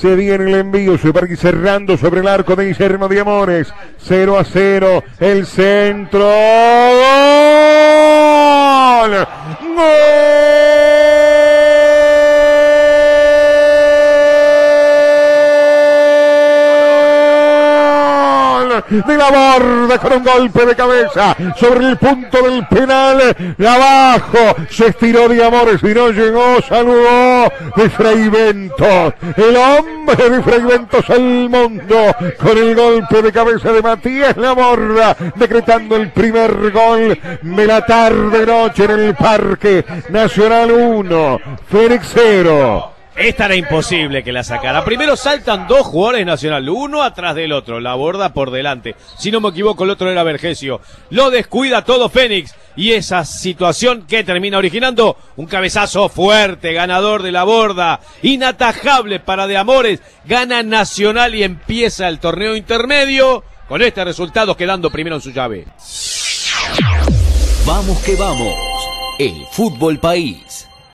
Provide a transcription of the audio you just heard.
Se viene el envío, va cerrando sobre el arco de Guillermo de Amores. 0 a 0. El centro. ¡Gol! ¡Gol! De la borda con un golpe de cabeza sobre el punto del penal. De abajo se estiró de amores y no llegó. Saludó de Frei Ventos. El hombre de Frei Ventos al mundo con el golpe de cabeza de Matías La Borda, decretando el primer gol de la tarde noche en el Parque Nacional 1. Félix 0. Esta era imposible que la sacara. Primero saltan dos jugadores Nacional, uno atrás del otro, la borda por delante. Si no me equivoco, el otro era Vergesio. Lo descuida todo Fénix. Y esa situación que termina originando un cabezazo fuerte, ganador de la borda, inatajable para De Amores, gana Nacional y empieza el torneo intermedio con este resultado quedando primero en su llave. Vamos que vamos, el fútbol país.